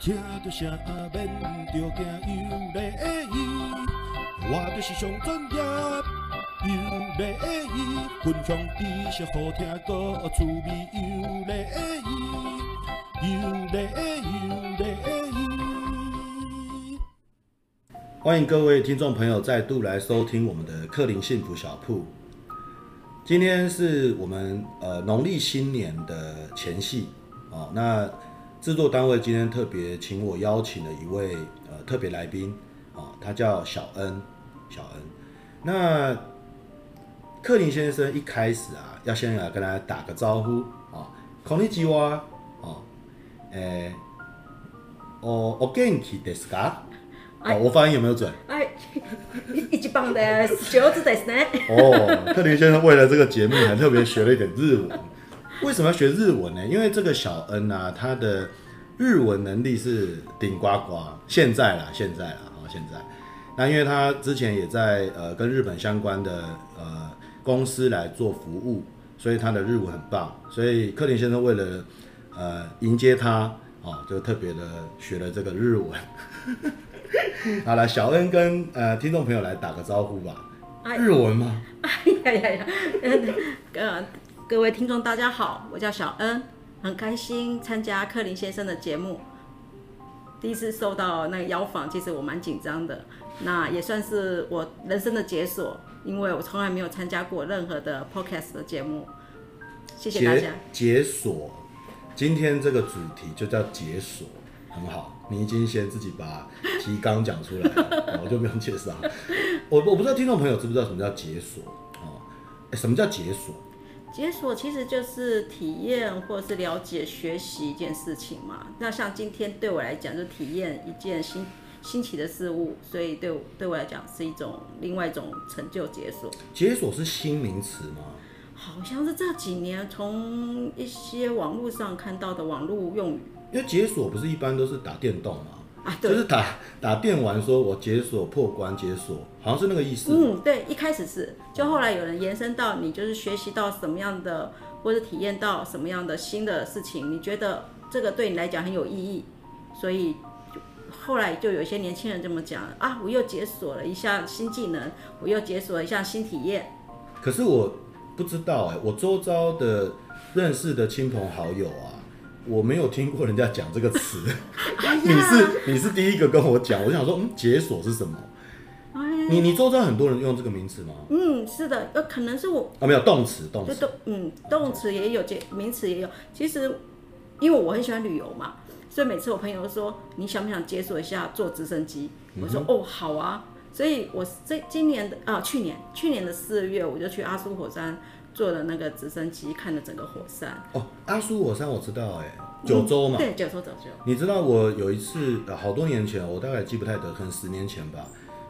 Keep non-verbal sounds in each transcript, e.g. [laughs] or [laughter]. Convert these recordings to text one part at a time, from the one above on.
听着声免着惊有礼仪，我就是上专业有礼仪，分享知识好听个趣味有礼仪，有礼有礼仪。欢迎各位听众朋友再度来收听我们的克林幸福小铺。今天是我们呃农历新年的前夕哦，那。制作单位今天特别请我邀请了一位呃特别来宾啊，他叫小恩，小恩。那克林先生一开始啊，要先来跟大家打个招呼啊，こんにちは啊，诶，おお元気ですか？啊，我发音有没有准？哎，[laughs] 一级棒的，上手ですね。哦，克林先生为了这个节目还特别学了一点日文。 为什么要学日文呢？因为这个小恩啊，他的日文能力是顶呱呱。现在啦，现在啦，好，现在。那因为他之前也在呃跟日本相关的呃公司来做服务，所以他的日文很棒。所以克林先生为了呃迎接他，哦，就特别的学了这个日文。[laughs] 好了，小恩跟呃听众朋友来打个招呼吧。日文吗？哎呀呀呀，呃。各位听众，大家好，我叫小恩，很开心参加克林先生的节目。第一次受到那个邀访，其实我蛮紧张的。那也算是我人生的解锁，因为我从来没有参加过任何的 podcast 的节目。谢谢大家。解锁，今天这个主题就叫解锁，很好。你已经先自己把提纲讲出来了，[laughs] 我就不用介绍。我我不知道听众朋友知不知道什么叫解锁哦？什么叫解锁？解锁其实就是体验或者是了解、学习一件事情嘛。那像今天对我来讲，就体验一件新新奇的事物，所以对对我来讲是一种另外一种成就。解锁，解锁是新名词吗？好像是这几年从一些网络上看到的网络用语。因为解锁不是一般都是打电动吗？啊，就是打打电玩，说我解锁破关解锁，好像是那个意思。嗯，对，一开始是，就后来有人延伸到你就是学习到什么样的，或者体验到什么样的新的事情，你觉得这个对你来讲很有意义，所以后来就有一些年轻人这么讲啊，我又解锁了一项新技能，我又解锁了一项新体验。可是我不知道哎，我周遭的认识的亲朋好友啊。我没有听过人家讲这个词，[laughs] 你是你是第一个跟我讲，我想说，嗯，解锁是什么？你你周遭很多人用这个名词吗？嗯，是的，呃，可能是我啊，没有动词，动词，嗯，动词也有解，名词也有。其实，因为我很喜欢旅游嘛，所以每次我朋友说你想不想解锁一下坐直升机，我说哦，好啊。所以我这今年的啊，去年去年的四月我就去阿苏火山。坐了那个直升机，看了整个火山。哦，阿苏火山我知道，哎，九州嘛。对，九州，九州。你知道我有一次，好多年前，我大概记不太得，可能十年前吧。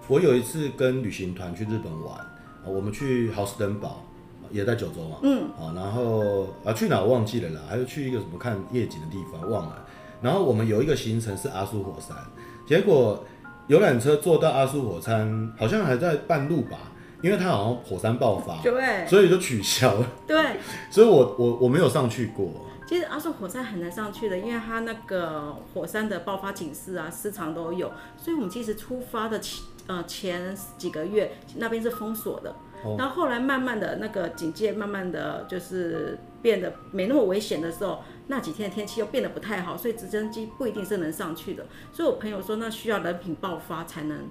我有一次跟旅行团去日本玩，我们去豪斯登堡，也在九州嘛。嗯。啊，然后啊去哪我忘记了啦，还有去一个什么看夜景的地方忘了。然后我们有一个行程是阿苏火山，结果游览车坐到阿苏火山，好像还在半路吧。因为它好像火山爆发，对，所以就取消了。对，[laughs] 所以我我我没有上去过。其实阿寿火山很难上去的，因为它那个火山的爆发警示啊，时常都有。所以我们其实出发的前呃前几个月那边是封锁的，哦、然后后来慢慢的那个警戒慢慢的就是变得没那么危险的时候，那几天的天气又变得不太好，所以直升机不一定是能上去的。所以我朋友说，那需要人品爆发才能。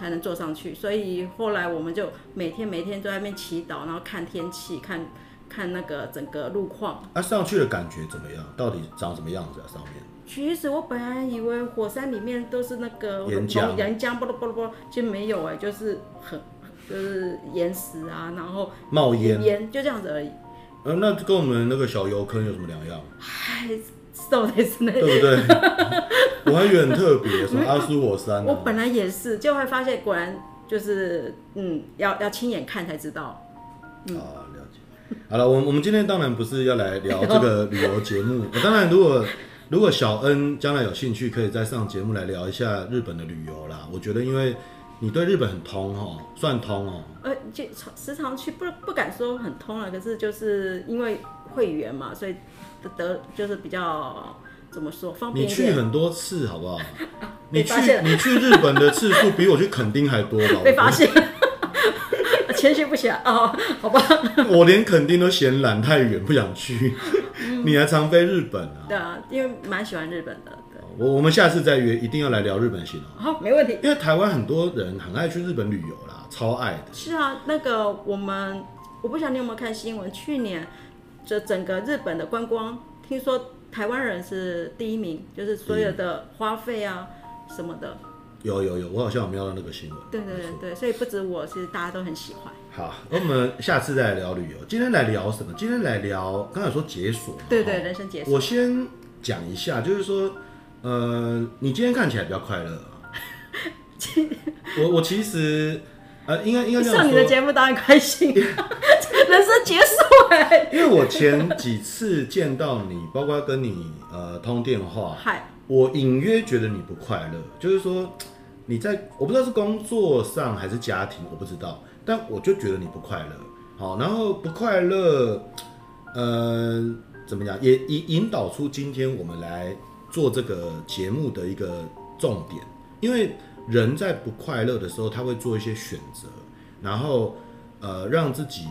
才能坐上去，所以后来我们就每天每天都在那边祈祷，然后看天气，看看那个整个路况。啊，上去的感觉怎么样？到底长什么样子啊？上面？其实我本来以为火山里面都是那个岩浆，岩浆，啵啵啵啵，其实没有哎，就是很就是岩石啊，然后冒烟，烟就这样子而已。呃，那跟我们那个小油坑有什么两样？嗨，瘦的是那，对不对？我还以为很特别，什么阿苏火山、啊。我本来也是，就会发现果然就是，嗯，要要亲眼看才知道。嗯、啊，了解。好了，我我们今天当然不是要来聊这个旅游节目。[laughs] 当然，如果如果小恩将来有兴趣，可以再上节目来聊一下日本的旅游啦。我觉得，因为你对日本很通哦，算通哦。呃，就时常去，不不敢说很通了，可是就是因为会员嘛，所以得就是比较。怎么说方便？你去很多次好不好？[laughs] 啊、你去你去日本的次数比我去垦丁还多吧？[laughs] 被发现，[laughs] 谦虚不暇哦，好吧。我连垦丁都嫌懒太远，不想去。嗯、你还常飞日本啊？对啊，因为蛮喜欢日本的。我我们下次再约，一定要来聊日本行哦。好，没问题。因为台湾很多人很爱去日本旅游啦，超爱的。是啊，那个我们，我不晓得你有没有看新闻，去年这整个日本的观光，听说台湾人是第一名，就是所有的花费啊什么的。有有有，我好像有瞄到那个新闻。对对对对，所以不止我，其实大家都很喜欢。好，那我们下次再来聊旅游。今天来聊什么？今天来聊，刚才说解锁。对，对对，人生解锁。我先讲一下，就是说。呃，你今天看起来比较快乐啊。[laughs] 我我其实，呃，应该应该。上你的节目当然开心，[laughs] 人生结束哎。因为我前几次见到你，包括跟你呃通电话，嗨，我隐约觉得你不快乐，就是说你在我不知道是工作上还是家庭，我不知道，但我就觉得你不快乐。好，然后不快乐，呃，怎么讲，也引引导出今天我们来。做这个节目的一个重点，因为人在不快乐的时候，他会做一些选择，然后呃，让自己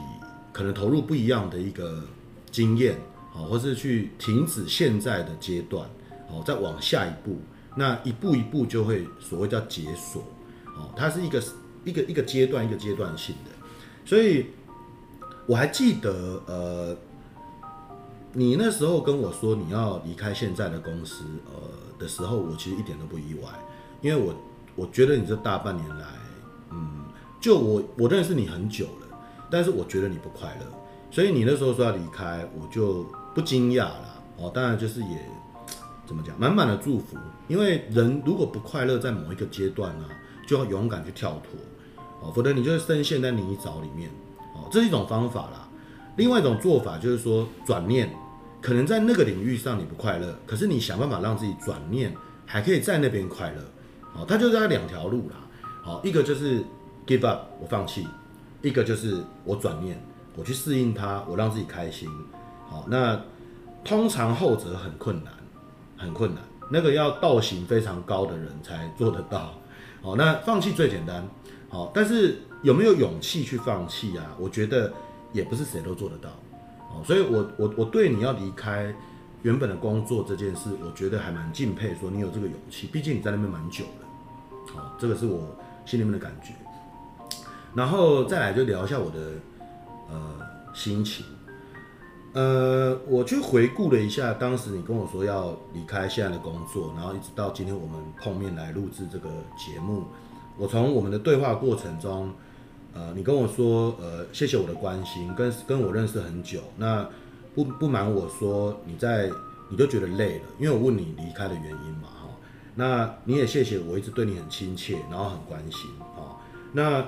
可能投入不一样的一个经验，好，或是去停止现在的阶段，好，再往下一步，那一步一步就会所谓叫解锁，哦，它是一个一个一个阶段一个阶段性的，所以我还记得呃。你那时候跟我说你要离开现在的公司，呃的时候，我其实一点都不意外，因为我我觉得你这大半年来，嗯，就我我认识你很久了，但是我觉得你不快乐，所以你那时候说要离开，我就不惊讶了，哦，当然就是也怎么讲，满满的祝福，因为人如果不快乐在某一个阶段呢，就要勇敢去跳脱，哦，否则你就会深陷在泥沼里面，哦，这是一种方法啦。另外一种做法就是说转念，可能在那个领域上你不快乐，可是你想办法让自己转念，还可以在那边快乐。好，它就在两条路啦。好，一个就是 give up，我放弃；一个就是我转念，我去适应它，我让自己开心。好，那通常后者很困难，很困难，那个要道行非常高的人才做得到。好，那放弃最简单。好，但是有没有勇气去放弃啊？我觉得。也不是谁都做得到，哦，所以我我我对你要离开原本的工作这件事，我觉得还蛮敬佩，说你有这个勇气，毕竟你在那边蛮久了，好，这个是我心里面的感觉。然后再来就聊一下我的呃心情，呃，我去回顾了一下当时你跟我说要离开现在的工作，然后一直到今天我们碰面来录制这个节目，我从我们的对话过程中。呃，你跟我说，呃，谢谢我的关心，跟跟我认识很久，那不不瞒我说，你在你就觉得累了，因为我问你离开的原因嘛，哈，那你也谢谢我一直对你很亲切，然后很关心，哈，那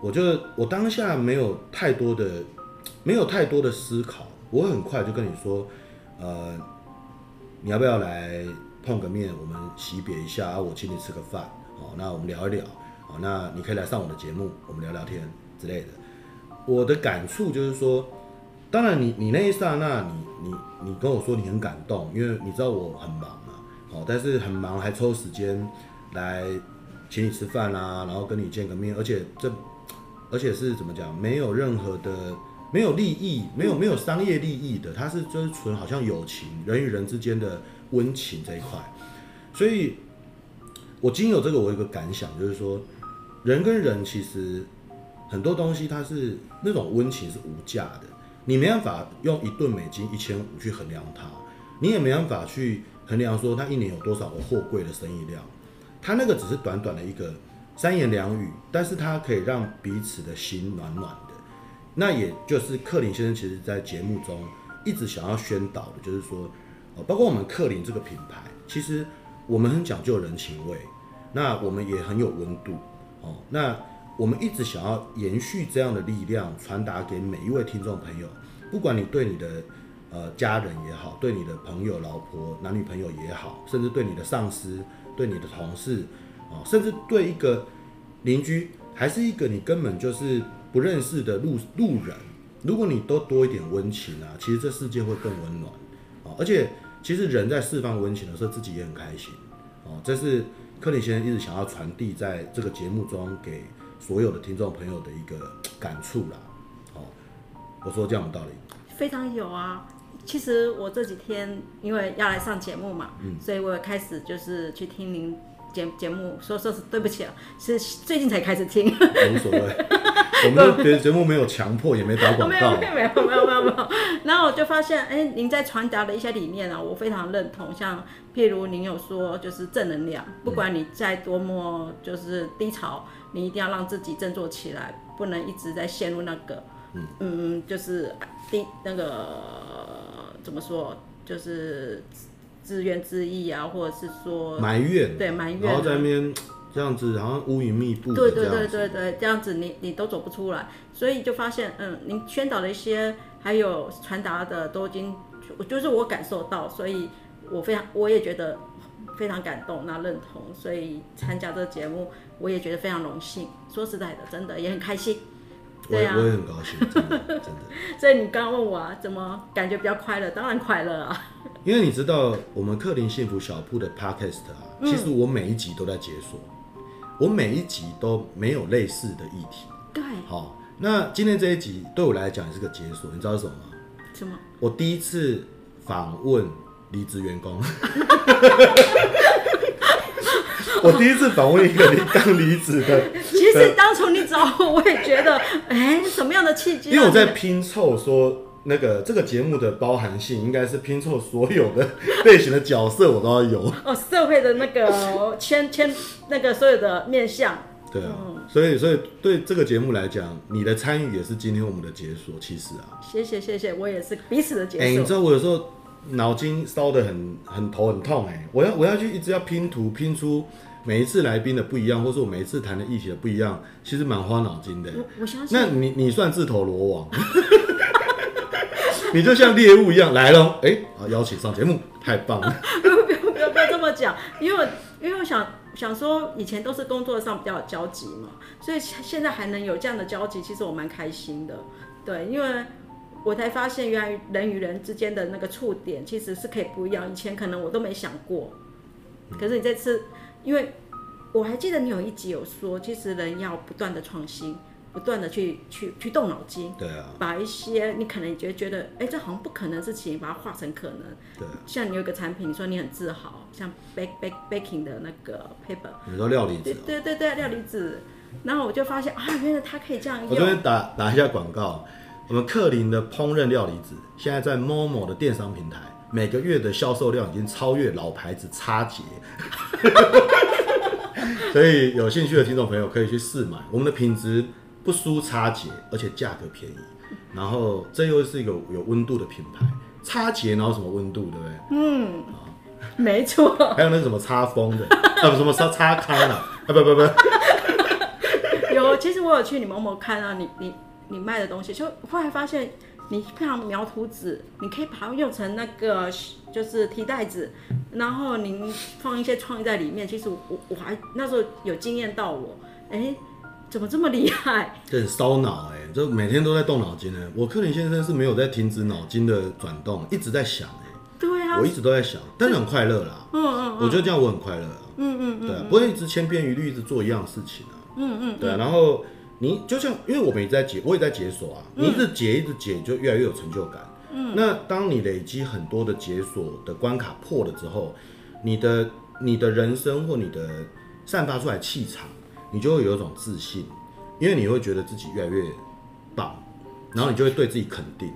我就我当下没有太多的没有太多的思考，我很快就跟你说，呃，你要不要来碰个面，我们惜别一下，我请你吃个饭，好，那我们聊一聊。好，那你可以来上我的节目，我们聊聊天之类的。我的感触就是说，当然你你那一刹那你，你你你跟我说你很感动，因为你知道我很忙嘛，好，但是很忙还抽时间来请你吃饭啊，然后跟你见个面，而且这而且是怎么讲，没有任何的没有利益，没有没有商业利益的，它是就是纯好像友情，人与人之间的温情这一块，所以我经有这个，我有一个感想就是说。人跟人其实很多东西，它是那种温情是无价的，你没办法用一吨美金一千五去衡量它，你也没办法去衡量说他一年有多少个货柜的生意量，他那个只是短短的一个三言两语，但是他可以让彼此的心暖暖的。那也就是克林先生其实在节目中一直想要宣导的，就是说，包括我们克林这个品牌，其实我们很讲究人情味，那我们也很有温度。哦，那我们一直想要延续这样的力量，传达给每一位听众朋友，不管你对你的呃家人也好，对你的朋友、老婆、男女朋友也好，甚至对你的上司、对你的同事，哦，甚至对一个邻居，还是一个你根本就是不认识的路路人，如果你都多一点温情啊，其实这世界会更温暖，哦，而且其实人在释放温情的时候，自己也很开心哦。这是克林先生一直想要传递在这个节目中给所有的听众朋友的一个 [tsk] 感触啦。哦，我说这样有道理？非常有啊。其实我这几天因为要来上节目嘛，嗯，所以我开始就是去听您节节目。说说是对不起啊，是最近才开始听。无所谓，[laughs] 我们的别的节目没有强迫，也没打广告。没有没有没有没有没有。[laughs] 然后我就发现，哎，您在传达的一些理念啊，我非常认同。像譬如您有说，就是正能量，不管你再多么就是低潮，你一定要让自己振作起来，不能一直在陷入那个，嗯嗯，就是低那个。怎么说？就是自怨自艾啊，或者是说埋怨，对埋怨，然后在那边这样子，好像乌云密布，对对对对对，这样子你你都走不出来，所以就发现，嗯，您宣导的一些还有传达的都已经，就是我感受到，所以我非常我也觉得非常感动，那认同，所以参加这个节目，我也觉得非常荣幸。说实在的，真的也很开心。我也、啊、我也很高兴，真的真的。[laughs] 所以你刚刚问我啊，怎么感觉比较快乐？当然快乐啊。因为你知道，我们克林幸福小铺的 Podcast 啊，其实我每一集都在解锁，嗯、我每一集都没有类似的议题。对。好，那今天这一集对我来讲也是个解锁，你知道是什么吗？什么？我第一次访问离职员工。[laughs] 我第一次访问一个你刚离职的。其实当初你找我，我也觉得，哎、欸，什么样的契机？因为我在拼凑说，那个这个节目的包含性，应该是拼凑所有的类型的角色，我都要有。哦，社会的那个牵牵那个所有的面相。对啊，嗯、所以所以对这个节目来讲，你的参与也是今天我们的解锁。其实啊，谢谢谢谢，我也是彼此的解锁。哎、欸，你知道我有时候脑筋烧得很很头很痛，哎，我要我要去一直要拼图拼出。每一次来宾的不一样，或是我每一次谈的议题的不一样，其实蛮花脑筋的。我我相信。那你你算自投罗网，[laughs] 你就像猎物一样来了，哎、邀请上节目，太棒了。[laughs] 不要不要不要不要这么讲，因为因为我想想说，以前都是工作上比较有交集嘛，所以现在还能有这样的交集，其实我蛮开心的。对，因为我才发现，原来人与人之间的那个触点其实是可以不一样。以前可能我都没想过，可是你这次。因为我还记得你有一集有说，其实人要不断的创新，不断的去去去动脑筋，对啊，把一些你可能觉得觉得，哎，这好像不可能的事情，把它化成可能。对，像你有一个产品，你说你很自豪，像 bake bake baking 的那个 paper，你说料理纸，对对对对，料理纸。然后我就发现啊，原来它可以这样用。我这边打打一下广告，我们克林的烹饪料理纸，现在在 Momo 的电商平台。每个月的销售量已经超越老牌子叉杰，[laughs] 所以有兴趣的听众朋友可以去试买，我们的品质不输叉杰，而且价格便宜。然后这又是一个有温度的品牌，叉杰哪有什么温度，对不对？嗯，好没错。[laughs] 还有那个什么叉风的，[laughs] 啊不什么叉叉康的，啊不不不，[laughs] 有，其实我有去你 Momo 看啊，你你你卖的东西，就后来发现。你非常描图纸，你可以把它用成那个就是提袋子，然后您放一些创意在里面。其实我我还那时候有惊艳到我，哎，怎么这么厉害？这很烧脑哎，就每天都在动脑筋呢。我克林先生是没有在停止脑筋的转动，一直在想哎。对啊，我一直都在想，但是很快乐啦。嗯嗯，我觉得这样我很快乐啊。嗯嗯嗯，对啊，不会一直千篇一律，一直做一样事情啊。嗯嗯，对啊，然后。你就像，因为我们也在解，我也在解锁啊。你一直解，一直解，就越来越有成就感。嗯，那当你累积很多的解锁的关卡破了之后，你的你的人生或你的散发出来气场，你就会有一种自信，因为你会觉得自己越来越棒，然后你就会对自己肯定，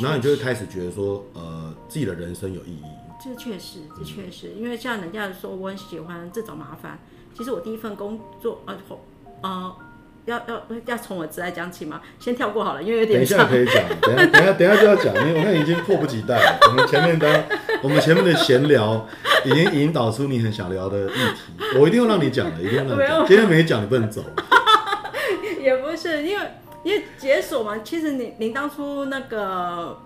然后你就会开始觉得说，呃，自己的人生有意义。这确实，这确实，因为像人家说我很喜欢这种麻烦，其实我第一份工作，呃，呃。要要要从我直来讲起吗？先跳过好了，因为有点。等一下可以讲，等下 [laughs] 等下等下就要讲，因为我看已经迫不及待了。我们前面的我们前面的闲聊已经引导出你很想聊的议题，我一定要让你讲的，一定要让你讲。今天没讲你不能走。[laughs] 也不是，因为因为解锁嘛，其实你您当初那个。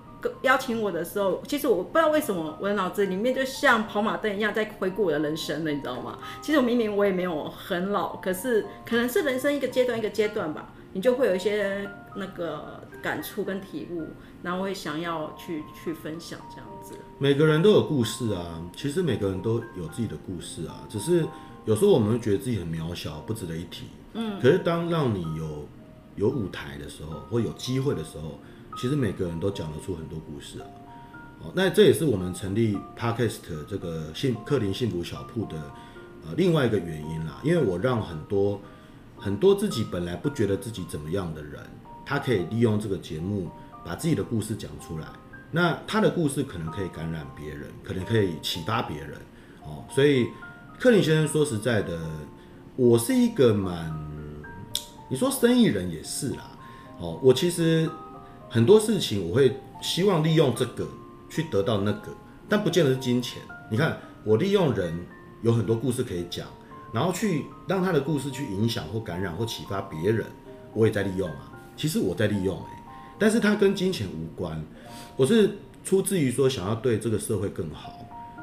邀请我的时候，其实我不知道为什么我的脑子里面就像跑马灯一样在回顾我的人生了，你知道吗？其实我明明我也没有很老，可是可能是人生一个阶段一个阶段吧，你就会有一些那个感触跟体悟。然后会想要去去分享这样子。每个人都有故事啊，其实每个人都有自己的故事啊，只是有时候我们会觉得自己很渺小，不值得一提。嗯，可是当让你有有舞台的时候，或有机会的时候，其实每个人都讲得出很多故事啊。哦，那这也是我们成立 Podcast 这个幸克林幸福小铺的呃另外一个原因啦，因为我让很多很多自己本来不觉得自己怎么样的人，他可以利用这个节目把自己的故事讲出来。那他的故事可能可以感染别人，可能可以启发别人。哦，所以克林先生说实在的，我是一个蛮，你说生意人也是啦。哦，我其实很多事情我会希望利用这个。去得到那个，但不见得是金钱。你看，我利用人有很多故事可以讲，然后去让他的故事去影响或感染或启发别人，我也在利用啊。其实我在利用诶、但是它跟金钱无关。我是出自于说想要对这个社会更好，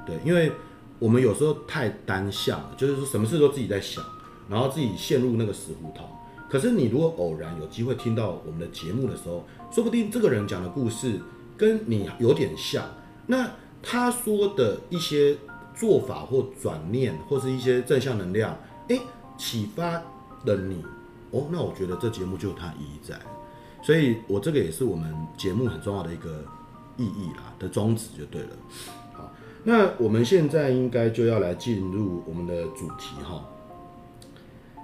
对，因为我们有时候太单向，就是说什么事都自己在想，然后自己陷入那个死胡同。可是你如果偶然有机会听到我们的节目的时候，说不定这个人讲的故事。跟你有点像，那他说的一些做法或转念，或是一些正向能量，诶，启发了你哦，那我觉得这节目就有它意义在，所以我这个也是我们节目很重要的一个意义啦的宗旨就对了。好，那我们现在应该就要来进入我们的主题哈。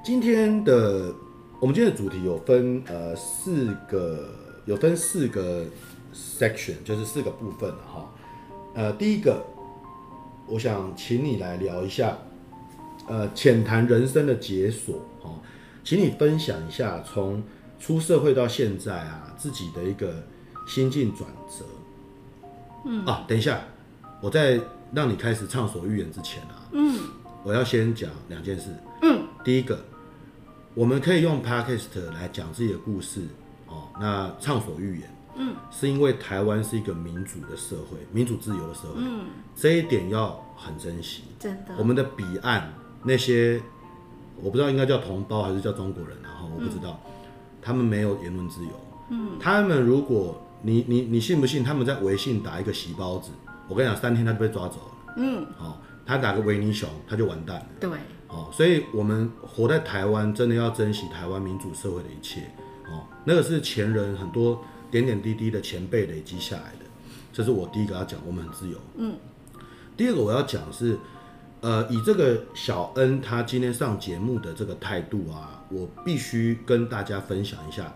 今天的我们今天的主题有分呃四个，有分四个。section 就是四个部分了哈，呃，第一个，我想请你来聊一下，呃，浅谈人生的解锁哈，请你分享一下从出社会到现在啊，自己的一个心境转折。嗯啊，等一下，我在让你开始畅所欲言之前啊，嗯，我要先讲两件事。嗯，第一个，我们可以用 podcast 来讲自己的故事哦，那畅所欲言。嗯，是因为台湾是一个民主的社会，民主自由的社会，嗯，这一点要很珍惜。真的，我们的彼岸那些，我不知道应该叫同胞还是叫中国人，然后我不知道，嗯，他们没有言论自由。嗯，他们如果你你你信不信？他们在微信打一个洗包子，我跟你讲，三天他就被抓走了。嗯，哦，他打个维尼熊，他就完蛋了。对，哦，所以我们活在台湾，真的要珍惜台湾民主社会的一切。哦，那个是前人很多。点点滴滴的前辈累积下来的，这是我第一个要讲，我们很自由。嗯，第二个我要讲是，呃，以这个小恩他今天上节目的这个态度啊，我必须跟大家分享一下，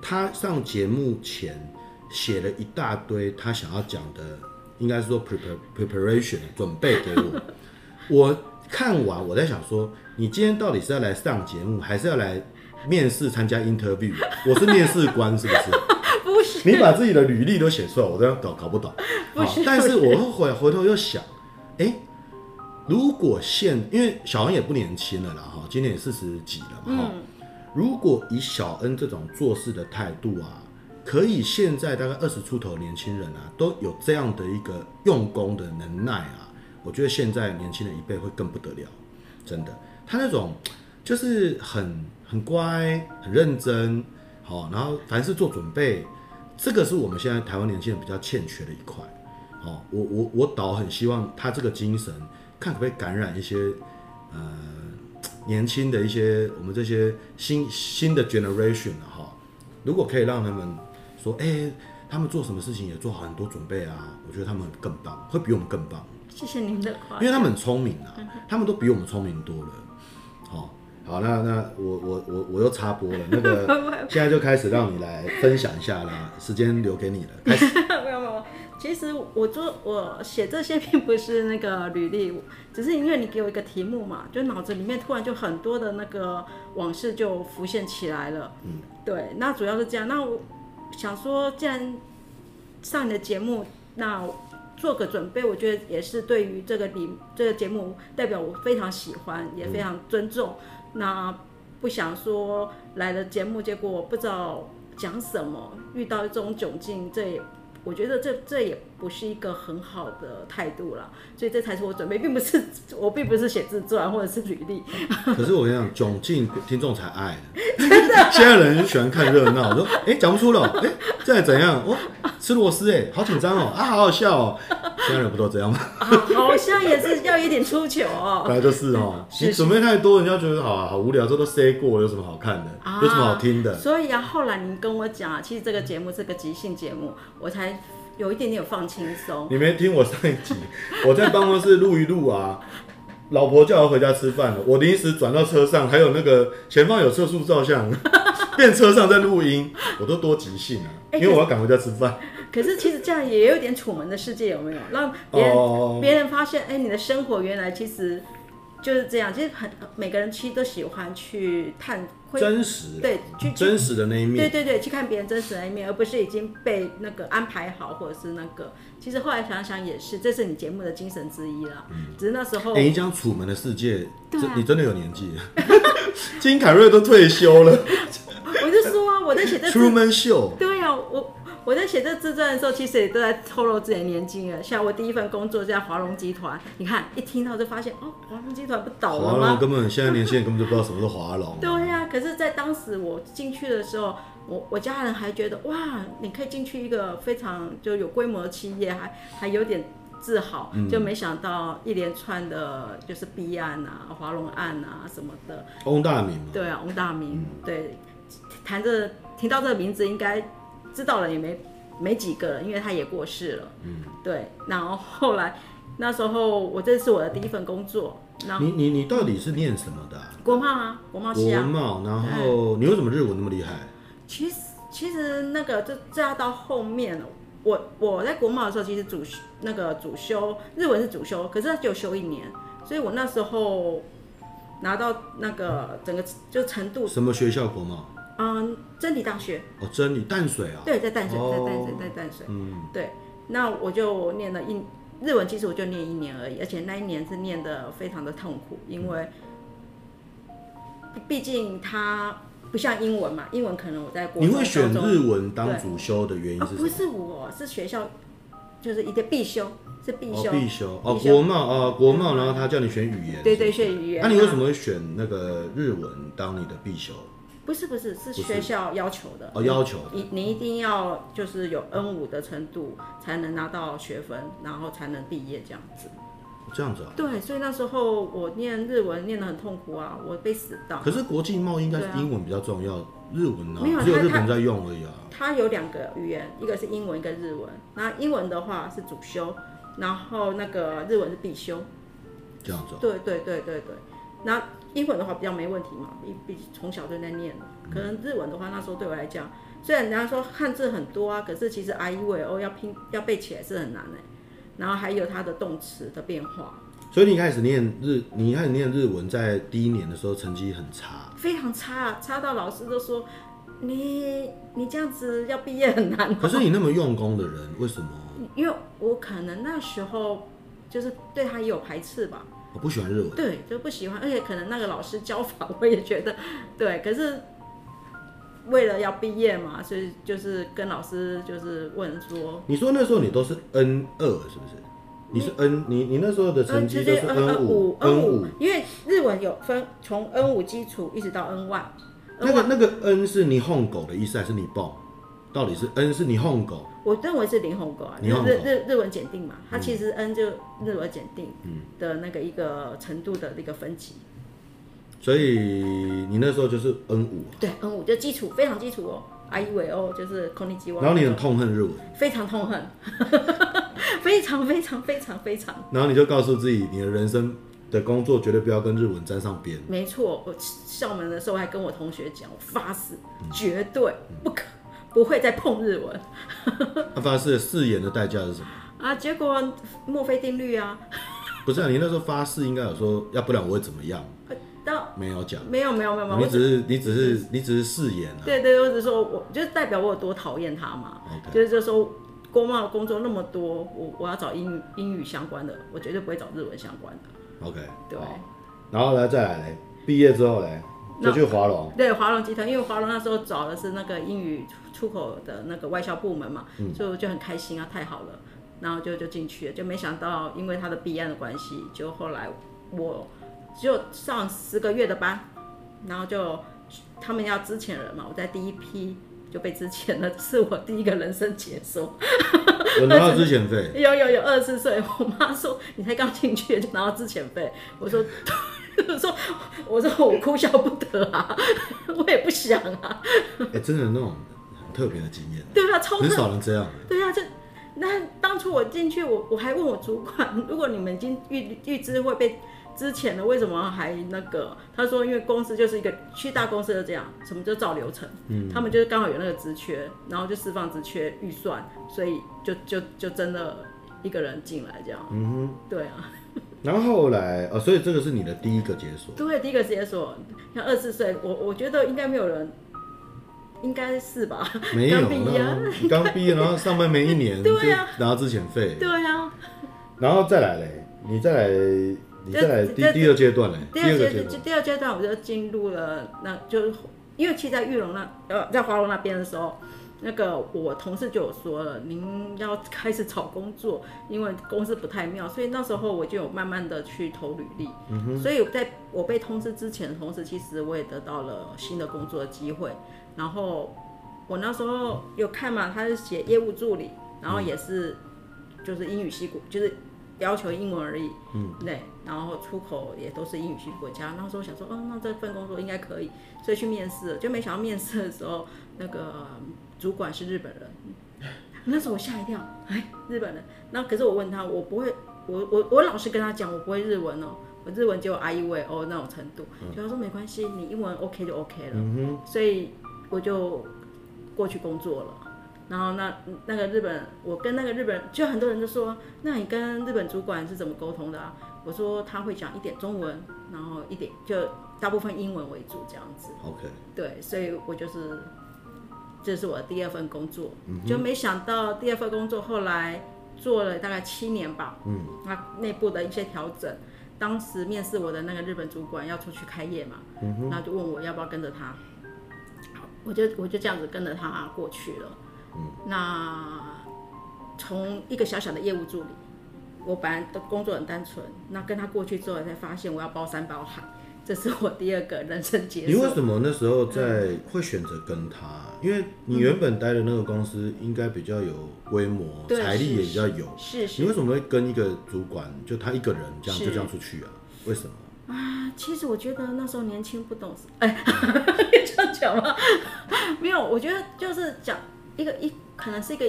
他上节目前写了一大堆他想要讲的，应该是说 prepar preparation 准备给我。[laughs] 我看完我在想说，你今天到底是要来上节目，还是要来面试参加 interview？我是面试官是 [laughs] 不是？你把自己的履历都写出来，我都要搞搞不懂。[laughs] 不是，但是我后悔回头又想，哎、欸，如果现因为小恩也不年轻了啦，哈，今年也四十几了嘛，哈、嗯。如果以小恩这种做事的态度啊，可以现在大概二十出头的年轻人啊，都有这样的一个用功的能耐啊，我觉得现在年轻人一辈会更不得了，真的。他那种就是很很乖、很认真，好，然后凡事做准备。这个是我们现在台湾年轻人比较欠缺的一块，哦，我我我倒很希望他这个精神，看可不可以感染一些呃年轻的一些我们这些新新的 generation 哈、哦，如果可以让他们说，哎，他们做什么事情也做好很多准备啊，我觉得他们更棒，会比我们更棒。谢谢您的夸。因为他们很聪明啊，他们都比我们聪明多了，好、哦。好，那那我我我我又插播了，那个 [laughs] 现在就开始让你来分享一下啦，时间留给你了。开始。[laughs] 没有没有，其实我做我写这些 [laughs] 并不是那个履历，只是因为你给我一个题目嘛，就脑子里面突然就很多的那个往事就浮现起来了。嗯，对，那主要是这样。那我想说，既然上你的节目，那做个准备，我觉得也是对于这个里这个节目代表我非常喜欢，也非常尊重。嗯那不想说来了节目，结果不知道讲什么，遇到这种窘境，这也我觉得这这也不是一个很好的态度了，所以这才是我准备，并不是 [laughs] 我并不是写自传或者是履历。[laughs] 可是我跟你讲，窘境听众才爱，真的。现在人喜欢看热闹，说哎讲不出了，哎这还怎样？哦吃螺丝哎，好紧张哦，啊好好笑哦。[laughs] 现在人不都这样吗？好像也是要有点出糗哦。本来就是哦，你准备太多，人家觉得好啊好无聊，这都 say 过，有什么好看的？有什么好听的？所以啊，后来你跟我讲啊，其实这个节目是个即兴节目，我才有一点点有放轻松。你没听我上一集？我在办公室录一录啊，老婆叫我回家吃饭了，我临时转到车上，还有那个前方有测速照相，[laughs] 变车上在录音，我都多即兴啊，因为我要赶回家吃饭。可是其实这样也有点楚门的世界，有没有？让别人别、oh. 人发现，哎，你的生活原来其实就是这样。其实很每个人其实都喜欢去探真实，对，去真实的那一面。对对对，去看别人真实的那一面，而不是已经被那个安排好，或者是那个。其实后来想想也是，这是你节目的精神之一了。嗯，只是那时候，哎，你讲楚门的世界，对啊、你真的有年纪。金凯瑞都退休了。[laughs] 我就说啊，我在写这 [laughs] Truman Show。对啊，我。我在写这自传的时候，其实也都在透露自己的年纪了。像我第一份工作在华龙集团，你看一听到就发现，哦，华龙集团不倒了吗？华龙根本现在年轻人根本就不知道什么是华龙。对呀、啊，可是，在当时我进去的时候，我我家人还觉得，哇，你可以进去一个非常就有规模的企业，还还有点自豪。就没想到一连串的，就是弊案啊，华龙案啊什么的。翁大明。对啊，翁大明。嗯、对，谈着听到这个名字应该。知道了也没没几个了，因为他也过世了。嗯，对。然后后来那时候我这是我的第一份工作。然后你你你到底是念什么的、啊？国贸啊，国贸系啊。国贸。然后你为什么日文那么厉害？其实其实那个这这要到后面了。我我在国贸的时候，其实主那个主修日文是主修，可是他只有修一年，所以我那时候拿到那个整个就程度。什么学校国贸？嗯，真理大学。哦，真理淡水啊，对，在淡水，在淡水，在淡水，嗯，对，那我就念了一日文，其实我就念一年而已，而且那一年是念的非常的痛苦，因为毕竟它不像英文嘛，英文可能我在国中，你会选日文当主修的原因是什么？不是我，是学校就是一个必修，是必修，必修哦，国贸啊，国贸，然后他叫你选语言，对对，选语言，那你为什么会选那个日文当你的必修？不是不是，是学校要求的。哦，要求。你你一定要就是有 N 五的程度，才能拿到学分，然后才能毕业这样子。这样子啊？对，所以那时候我念日文念得很痛苦啊，我被死到。可是国际贸易应该是英文比较重要，啊、日文呢、啊？只有日本在用而已啊。它有两个语言，一个是英文，一个日文。那英文的话是主修，然后那个日文是必修。这样子、啊。对对对对对，那。英文的话比较没问题嘛，毕毕从小就在念了。可能日文的话，那时候对我来讲，虽然人家说汉字很多啊，可是其实 I E V O 要拼要背起来是很难的。然后还有它的动词的变化。所以你一开始念日，你一开始念日文，在第一年的时候成绩很差，非常差，差到老师都说你你这样子要毕业很难。可是你那么用功的人，为什么？因为我可能那时候就是对他也有排斥吧。我不喜欢日文，对，就不喜欢，而且可能那个老师教法 [laughs] 我也觉得，对，可是为了要毕业嘛，所以就是跟老师就是问说，你说那时候你都是 N 二是不是？你是 N，你你那时候的成绩就是 N 五，N 五，因为日文有分从 N 五基础一直到 N one，那个那个 N 是你哄狗的意思还是你报？到底是 N 是你哄狗？我认为是零红狗啊，日日日文检定嘛，它其实 N 就日文检定的那个一个程度的那个分级。所以你那时候就是 N 五。对，N 五就基础非常基础哦，I E V O 就是こんにちは。然后你很痛恨日文。非常痛恨，[laughs] 非常非常非常非常。然后你就告诉自己，你的人生的工作绝对不要跟日文沾上边。没错，我校门的时候还跟我同学讲，我发誓绝对不可。 不会再碰日文。[laughs] 他发誓誓言的代价是什么？啊，结果墨菲定律啊。不是啊，你那时候发誓应该有说，要不然我会怎么样？到没有讲，没有没有没有没有。你只是你只是你只是誓言啊。对对，我只是说我就是代表我有多讨厌他嘛。Okay. 就是就说国贸工作那么多，我我要找英语英语相关的，我绝对不会找日文相关的。OK。对。然后呢再来嘞，毕业之后嘞。就去华龙。对，华龙集团，因为华龙那时候找的是那个英语出口的那个外销部门嘛，嗯、所以我就很开心啊，太好了，然后就就进去了，就没想到因为他的弊案的关系，就后来我只有上十个月的班，然后就他们要资遣人嘛，我在第一批。就被资遣了，是我第一个人生解说。[laughs] 我拿到资遣费。[laughs] 有有有，二十四岁，我妈说你才刚进去就拿到资遣费，我说，我 [laughs] 说我说我哭笑不得啊，我也不想啊。哎、欸，真的那种很特别的经验。对啊，超很少人这样。对啊，就那当初我进去，我我还问我主管，如果你们已经预预知会被。之前呢，为什么还那个？他说，因为公司就是一个去大公司就这样，什么就照流程。嗯，他们就是刚好有那个职缺，然后就释放职缺预算，所以就就就真的一个人进来这样。嗯哼，对啊。然后后来呃、哦，所以这个是你的第一个解锁。对，第一个解锁。像二十四岁，我我觉得应该没有人，应该是吧？[laughs] 没有，刚毕业，刚毕业，然后上班没一年，[laughs] 对啊，拿之前费。对啊。然后再来嘞，你再来。你再来第第二阶段嘞？第二阶段，第二阶段我就进入了，那就因为其实在玉龙那呃，在华龙那边的时候，那个我同事就有说了，您要开始找工作，因为公司不太妙，所以那时候我就有慢慢的去投履历。所以在我被通知之前的同时，其实我也得到了新的工作的机会。然后我那时候有看嘛，他是写业务助理，然后也是就是英语系就是。要求英文而已，嗯，对，然后出口也都是英语系国家。那时候想说，哦，那这份工作应该可以，所以去面试了，就没想到面试的时候，那个主管是日本人。那时候我吓一跳，哎，日本人。那可是我问他，我不会，我我我老实跟他讲，我不会日文哦，我日文就阿一位哦那种程度。就他说没关系，你英文 OK 就 OK 了。嗯，所以我就过去工作了。然后那那个日本，我跟那个日本，就很多人就说，那你跟日本主管是怎么沟通的啊？我说他会讲一点中文，然后一点就大部分英文为主这样子。OK。对，所以我就是这是我的第二份工作，嗯、就没想到第二份工作后来做了大概七年吧。嗯。那内部的一些调整，当时面试我的那个日本主管要出去开业嘛，嗯，然后就问我要不要跟着他，我就我就这样子跟着他过去了。嗯，那从一个小小的业务助理，我本来的工作很单纯，那跟他过去之后才发现我要包山包海，这是我第二个人生结束。你为什么那时候在会选择跟他？嗯、因为你原本待的那个公司应该比较有规模，财、嗯、力也比较有。是是。你为什么会跟一个主管就他一个人这样就这样出去啊？为什么？啊，其实我觉得那时候年轻不懂事，[laughs] 哎，这样讲吗？[laughs] 没有，我觉得就是讲。一个一可能是一个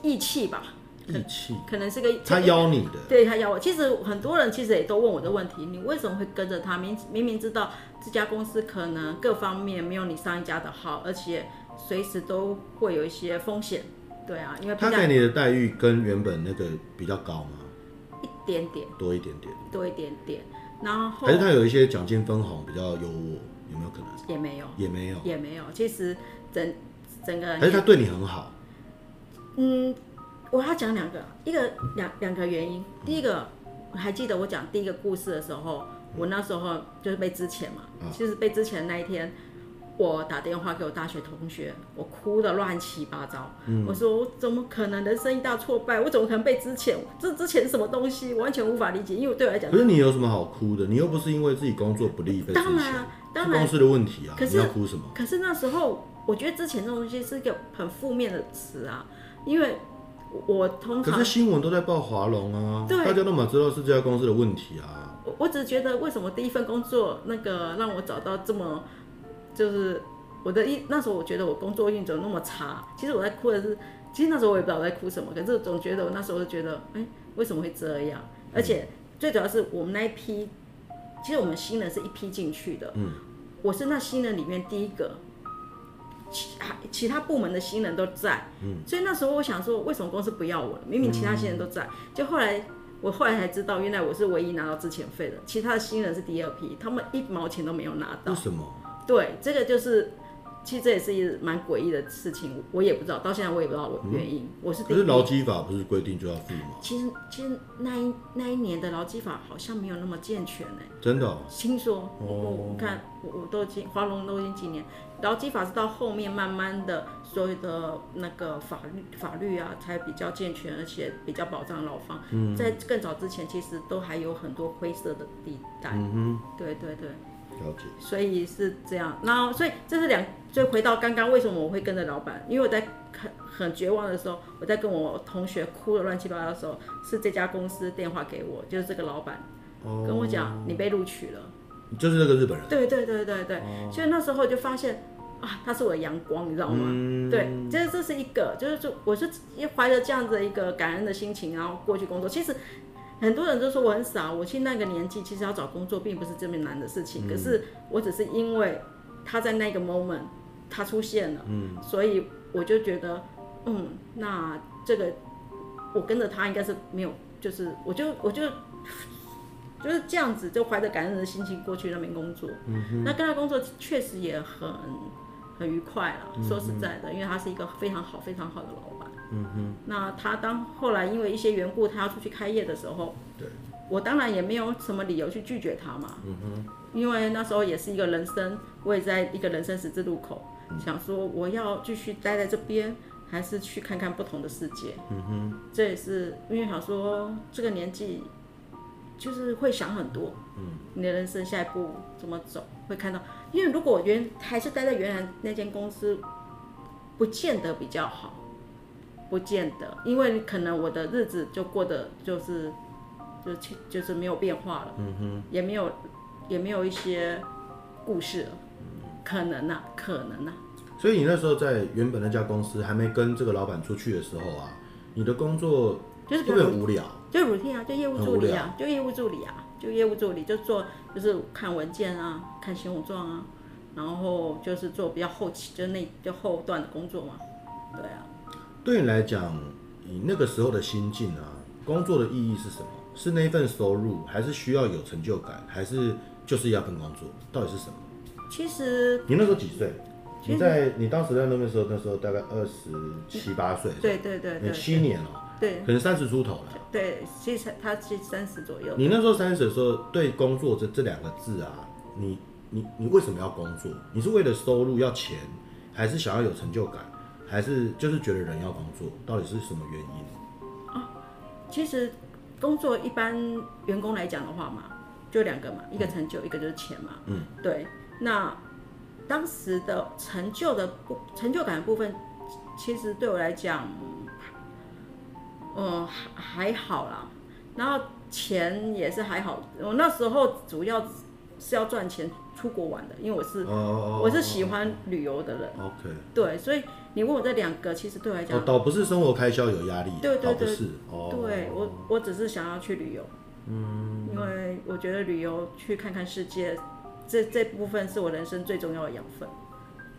义气吧，义气可能是个他邀你的，对他邀我。其实很多人其实也都问我的问题，你为什么会跟着他？明明明知道这家公司可能各方面没有你上一家的好，而且随时都会有一些风险。对啊，因为他给你的待遇跟原本那个比较高吗？一点点，多一点点，多一点点。然后还是他有一些奖金分红比较优渥，有没有可能？也没有，也没有，也没有。其实整。整个，还是他对你很好。嗯，我要讲两个，一个两两个原因。第一个，我还记得我讲第一个故事的时候，我那时候就是被之前嘛。嗯、其实被之前那一天，我打电话给我大学同学，我哭的乱七八糟。嗯、我说我怎么可能人生一大挫败？我怎么可能被之前？这之前什么东西？完全无法理解。因为对我来讲，可是你有什么好哭的？你又不是因为自己工作不利被。当然，当然，是公司的问题啊。可是你要哭什么？可是那时候。我觉得之前这种东西是一个很负面的词啊，因为我通常可是新闻都在报华龙啊，对，大家都嘛知道是这家公司的问题啊。我我只是觉得为什么第一份工作那个让我找到这么，就是我的一那时候我觉得我工作运怎么那么差？其实我在哭的是，其实那时候我也不知道我在哭什么，可是总觉得我那时候就觉得，哎，为什么会这样？而且最主要是我们那一批，其实我们新人是一批进去的，嗯，我是那新人里面第一个。其其他部门的新人都在，嗯，所以那时候我想说，为什么公司不要我了？明明其他新人都在，就后来我后来才知道，原来我是唯一拿到之前费的，其他的新人是第二批，他们一毛钱都没有拿到。为什么？对，这个就是其实这也是一蛮诡异的事情，我也不知道，到现在我也不知道我原因。嗯、我是可是劳基法不是规定就要付吗？其实其实那一那一年的劳基法好像没有那么健全呢。真的、哦？听说我我看我我都已经华龙都已经几年，劳基法是到后面慢慢的所有的那个法律法律啊才比较健全，而且比较保障劳方。嗯。在更早之前，其实都还有很多灰色的地带。嗯哼。对对对。了解。所以是这样，然后所以这是两。就回到刚刚，为什么我会跟着老板？因为我在很很绝望的时候，我在跟我同学哭的乱七八糟的时候，是这家公司电话给我，就是这个老板、哦、跟我讲，你被录取了，就是那个日本人。对对对对对，哦、所以那时候就发现啊，他是我的阳光，你知道吗？嗯、对，这这是一个，就是说，我是怀着这样子一个感恩的心情，然后过去工作。其实很多人都说我很傻，我去那个年纪，其实要找工作并不是这么难的事情，嗯、可是我只是因为他在那个 moment。他出现了，嗯，所以我就觉得，嗯，那这个我跟着他应该是没有，就是我就我就 [laughs] 就是这样子，就怀着感恩的心情过去那边工作，嗯，那跟他工作确实也很很愉快了，嗯，说实在的，因为他是一个非常好非常好的老板，嗯哼，那他当后来因为一些缘故，他要出去开业的时候，对，我当然也没有什么理由去拒绝他嘛，嗯哼，因为那时候也是一个人生，我也在一个人生十字路口。想说我要继续待在这边，还是去看看不同的世界？嗯哼，这也是因为想说这个年纪，就是会想很多。嗯，你的人生下一步怎么走？会看到，因为如果原还是待在原来那间公司，不见得比较好，不见得，因为可能我的日子就过得就是就就是没有变化了。嗯哼，也没有也没有一些故事了。可能啊，可能啊。所以你那时候在原本那家公司还没跟这个老板出去的时候啊，你的工作就是特别无聊，就 routine 啊，就业务助理啊，就业务助理啊，就业务助理就做就是看文件啊，看新闻状啊，然后就是做比较后期，就那就后段的工作嘛。对啊。对你来讲，你那个时候的心境啊，工作的意义是什么？是那份收入，还是需要有成就感，还是就是要份工作？到底是什么？其实你那时候几岁？你在你当时在那边时候，那时候大概二十七八岁。对对对对。七年了。对。可能三十出头了。对，其实他其实三十左右。你那时候三十的时候，对工作这这两个字啊，你你你为什么要工作？你是为了收入要钱，还是想要有成就感，还是就是觉得人要工作？到底是什么原因？啊，其实工作一般员工来讲的话嘛，就两个嘛，一个成就，嗯、一个就是钱嘛。嗯，对。那当时的成就的不成就感的部分，其实对我来讲，嗯，还还好啦。然后钱也是还好。我那时候主要是要赚钱出国玩的，因为我是、oh, 我是喜欢旅游的人。OK。对，所以你问我这两个，其实对我来讲，倒不是生活开销有压力，对对对，是。Oh. 对我我只是想要去旅游，嗯，因为我觉得旅游去看看世界。这这部分是我人生最重要的养分。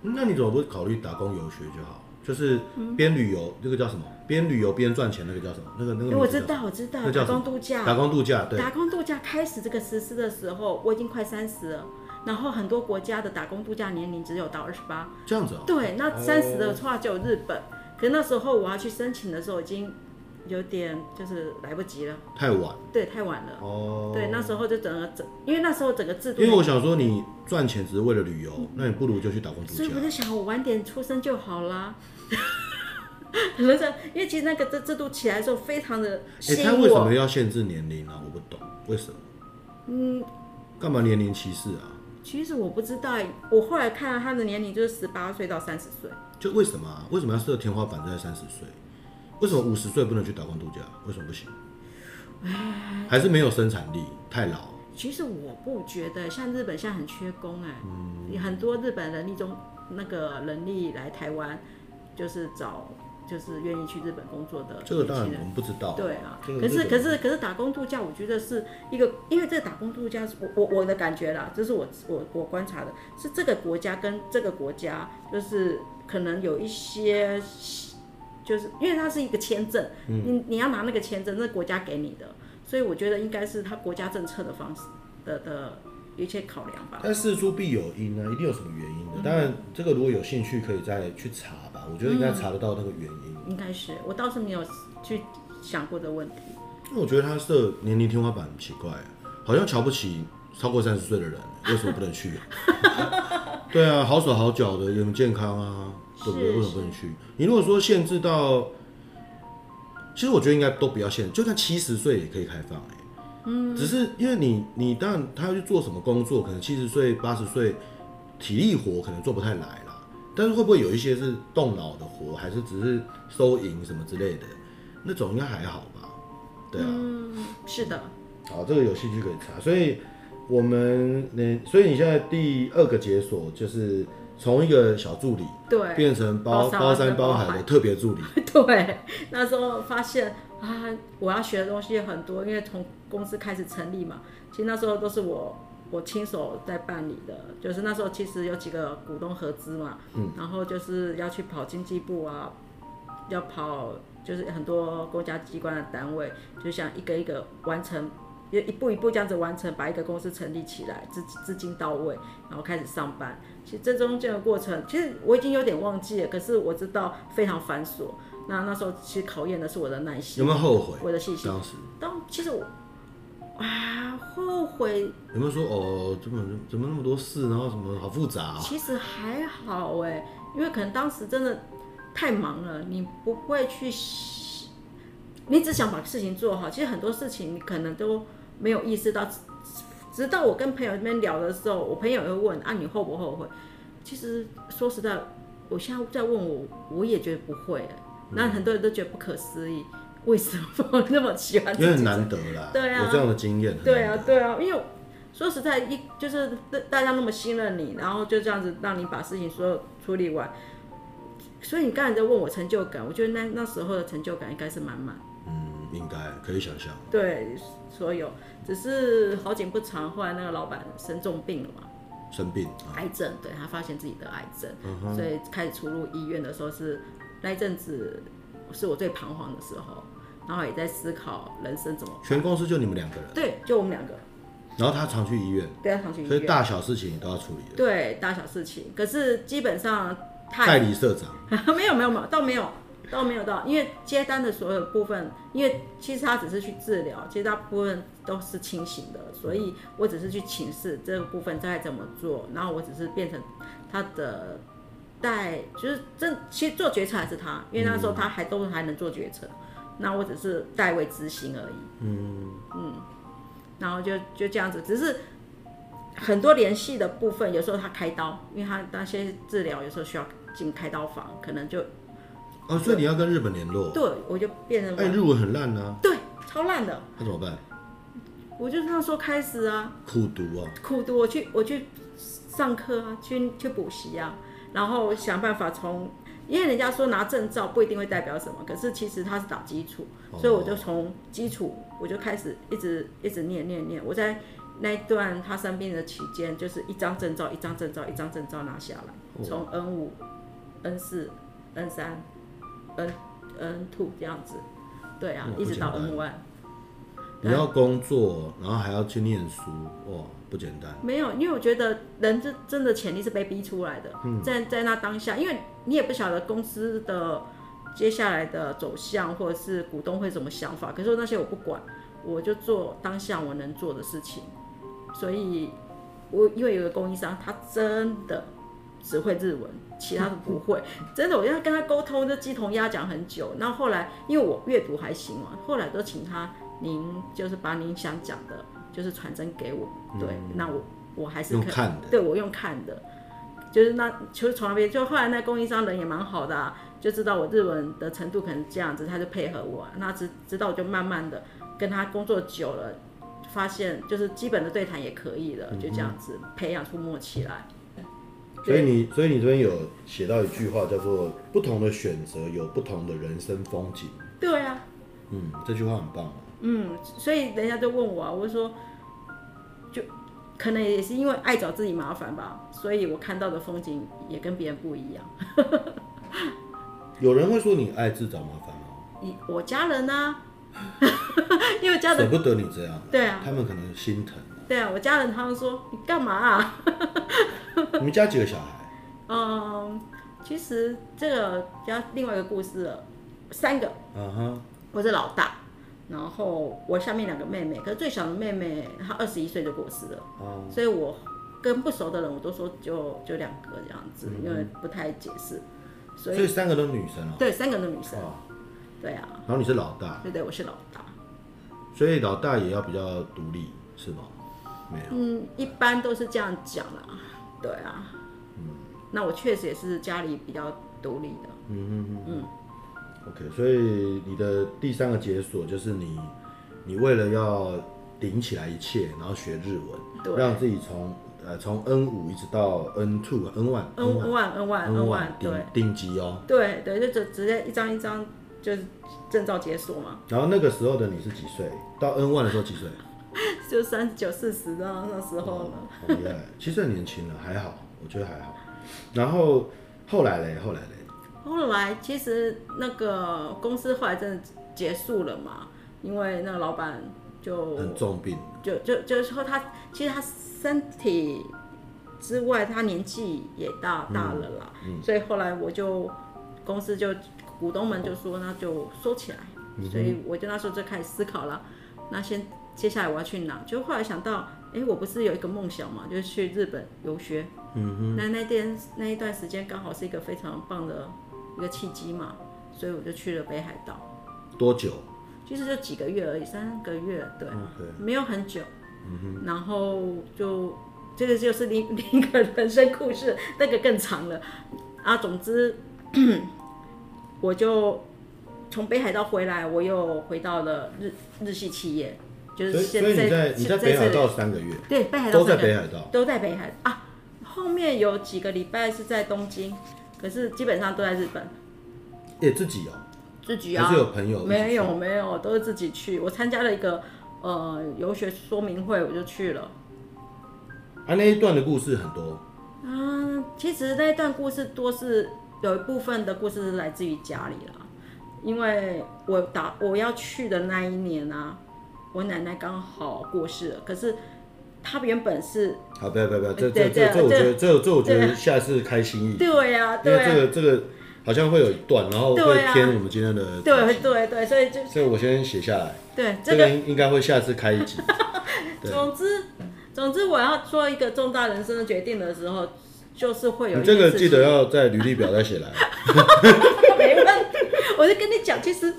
那你怎么不考虑打工游学就好？就是边旅游，那、嗯、个叫什么？边旅游边赚钱，那个叫什么？那个那个。我知道，我知道。打工度假。打工度假，对。打工度假开始这个实施的时候，我已经快三十了。然后很多国家的打工度假年龄只有到二十八。这样子啊、哦？对，那三十的话就有日本。哦、可是那时候我要去申请的时候已经。有点就是来不及了，太晚，对，太晚了。哦，对，那时候就整个整，因为那时候整个制度，因为我想说你赚钱只是为了旅游，嗯、那你不如就去打工度假。所以我就想，我晚点出生就好啦。[laughs] 可能是因为其实那个这制度起来的时候非常的吸引我。哎、欸，他为什么要限制年龄呢、啊？我不懂为什么。嗯，干嘛年龄歧视啊？其实我不知道，我后来看到他的年龄就是十八岁到三十岁。就为什么、啊？为什么要设天花板在三十岁？为什么五十岁不能去打工度假？为什么不行？还是没有生产力，太老？其实我不觉得，像日本现在很缺工哎、欸，嗯、很多日本人力中那个人力来台湾，就是找就是愿意去日本工作的。这个当然我们不知道。对啊，可是可是可是打工度假，我觉得是一个，因为这个打工度假，我我我的感觉啦，这是我我我观察的，是这个国家跟这个国家，就是可能有一些。就是因为它是一个签证，嗯、你你要拿那个签证，那国家给你的，所以我觉得应该是他国家政策的方式的的一些考量吧。但事出必有因呢、啊，一定有什么原因的。当然，这个如果有兴趣，可以再去查吧。我觉得应该查得到那个原因。嗯、应该是，我倒是没有去想过的问题。因为我觉得他设年龄天花板很奇怪，好像瞧不起超过三十岁的人，为什么不能去？[laughs] 对啊，好手好脚的，也很健康啊，对不对？为什么不能去？你如果说限制到，其实我觉得应该都不要限制，就算七十岁也可以开放哎。嗯，只是因为你，你当然他要去做什么工作，可能七十岁、八十岁，体力活可能做不太来啦。但是会不会有一些是动脑的活，还是只是收银什么之类的，那种应该还好吧？对啊，嗯，是的。好，这个有兴趣可以查。所以我们那，所以你现在第二个解锁就是从一个小助理，对，变成包包山包海的特别助理。[laughs] 对，那时候发现啊，我要学的东西很多，因为从公司开始成立嘛，其实那时候都是我我亲手在办理的。就是那时候其实有几个股东合资嘛，嗯，然后就是要去跑经济部啊，要跑就是很多国家机关的单位，就想一个一个完成。一一步一步这样子完成，把一个公司成立起来，资资金到位，然后开始上班。其实这中间的过程，其实我已经有点忘记了，可是我知道非常繁琐。那那时候其实考验的是我的耐心，有没有后悔？我的细心。当时，当其实我啊，后悔有没有说哦，怎么怎么那么多事，然后什么好复杂啊？其实还好哎，因为可能当时真的太忙了，你不会去，你只想把事情做好。其实很多事情你可能都。没有意识到，直到我跟朋友那边聊的时候，我朋友又问啊，你后不后悔？其实说实在，我现在在问我，我也觉得不会。那很多人都觉得不可思议，为什么那么喜欢？因为很难得啦，对啊，有这样的经验。对啊，对啊，因为说实在，一就是大家那么信任你，然后就这样子让你把事情所有处理完。所以你刚才在问我成就感，我觉得那那时候的成就感应该是满满。嗯，应该可以想象。对。所有只是好景不长，后来那个老板生重病了嘛，生病，癌症，对，他发现自己得癌症，嗯，所以开始出入医院的时候是那一阵子是我最彷徨的时候，然后也在思考人生怎么。全公司就你们两个人？对，就我们两个。然后他常去医院，对，他常去医院，所以大小事情你都要处理。对，大小事情，可是基本上他代理社长 [laughs] 没有没有没有，倒没有。倒没有到，因为接单的所有部分，因为其实他只是去治疗，其实大部分都是清醒的，所以我只是去请示这个部分该怎么做，然后我只是变成他的代，就是这其实做决策还是他，因为那时候他还都还能做决策，那我只是代为执行而已。嗯嗯，然后就就这样子，只是很多联系的部分，有时候他开刀，因为他那些治疗有时候需要进开刀房，可能就。哦，所以你要跟日本联络？对，我就变成。哎，日文很烂啊。对，超烂的。那怎么办？我就那时候开始啊。苦读啊。苦读，我去我去上课啊，去去补习啊，然后想办法从，因为人家说拿证照不一定会代表什么，可是其实它是打基础，哦，所以我就从基础我就开始一直一直念念念。我在那一段他生病的期间，就是一张证照一张证照一张证照拿下来，从 N 五、N 四、N 三。N N two 这样子，对啊，一直到 N one。你要工作，然后还要去念书，哇，不简单。没有，因为我觉得人这真的潜力是被逼出来的。嗯，在在那当下，因为你也不晓得公司的接下来的走向，或者是股东会怎么想法。可是那些我不管，我就做当下我能做的事情。所以，我因为有个供应商，他真的只会日文。其他的不会，[laughs] 真的，我要跟他沟通，就鸡同鸭讲很久。然后后来，因为我阅读还行嘛，后来都请他，您就是把您想讲的，就是传真给我。对，嗯、那我我还是可以看的，对我用看的，就是那就是从那边，就后来那供应商人也蛮好的、啊，就知道我日文的程度可能这样子，他就配合我。那直直到我就慢慢的跟他工作久了，发现就是基本的对谈也可以了，就这样子培养出默契来。所以你，所以你这边有写到一句话，叫做“不同的选择有不同的人生风景”。对啊，嗯，这句话很棒啊。嗯，所以人家就问我啊，我就说，就可能也是因为爱找自己麻烦吧，所以我看到的风景也跟别人不一样。有人会说你爱自找麻烦吗？你我家人呢、啊？[laughs] 因为家人舍不得你这样，对啊，他们可能心疼。对啊，我家人他们说你干嘛啊？[laughs] 你们家几个小孩？嗯，其实这个要另外一个故事了，三个。嗯哼，我是老大，然后我下面两个妹妹，可是最小的妹妹她二十一岁就过世了，哦，所以我跟不熟的人我都说就就两个这样子，嗯、因为不太解释。所以，三个都是女生哦。对，三个都是女生。对啊。然后你是老大。对对，我是老大。所以老大也要比较独立，是吗？没有。嗯，一般都是这样讲啦。对啊。嗯。那我确实也是家里比较独立的。嗯嗯嗯。嗯 OK，所以你的第三个解锁就是你，你为了要顶起来一切，然后学日文，让自己从呃从 N 五一直到 N two、N one、N one、N one、N one，对，顶级哦。对对，就直直接一张一张就是证照解锁嘛。然后那个时候的你是几岁？到 N one 的时候几岁？[laughs] 就三十九、四十的那时候呢。好厉害，其实很年轻了，还好，我觉得还好。然后后来嘞，后来嘞。后来其实那个公司后来真的结束了嘛，因为那个老板就很重病，就就就是说他其实他身体之外，他年纪也大大了啦，嗯嗯、所以后来我就公司就股东们就说那就收起来，嗯、所以我就那时候就开始思考了，那先接下来我要去哪？就后来想到，哎，我不是有一个梦想嘛，就是去日本游学，嗯哼，那那天那一段时间刚好是一个非常棒的。一个契机嘛，所以我就去了北海道。多久？其实就几个月而已，三个月，对，Okay. 没有很久。嗯哼。然后就这个就是另 [laughs] 另一个人生故事，那个更长了。啊，总之，我就从北海道回来，我又回到了日日系企业，就是现在。所以你在你在北海道三个月？对，北海道都在北海道，都在北海啊。后面有几个礼拜是在东京。可是基本上都在日本，也自己哦，自己啊，还是有朋友？没有没有，都是自己去。我参加了一个呃游学说明会，我就去了。啊，那一段的故事很多。嗯，其实那一段故事多是有一部分的故事是来自于家里啦，因为我打我要去的那一年啊，我奶奶刚好过世了，可是。他原本是好，不要不要不要，这这这这我觉得这这我觉得下次开心一点。对呀，因为这个这个好像会有一段，然后会偏我们今天的。对对对，所以就所以我先写下来。对，这个应应该会下次开一集。[laughs] 总之总之，我要做一个重大人生的决定的时候，就是会有。你这个记得要在履历表再写来。[laughs] 没问题，我就跟你讲，其实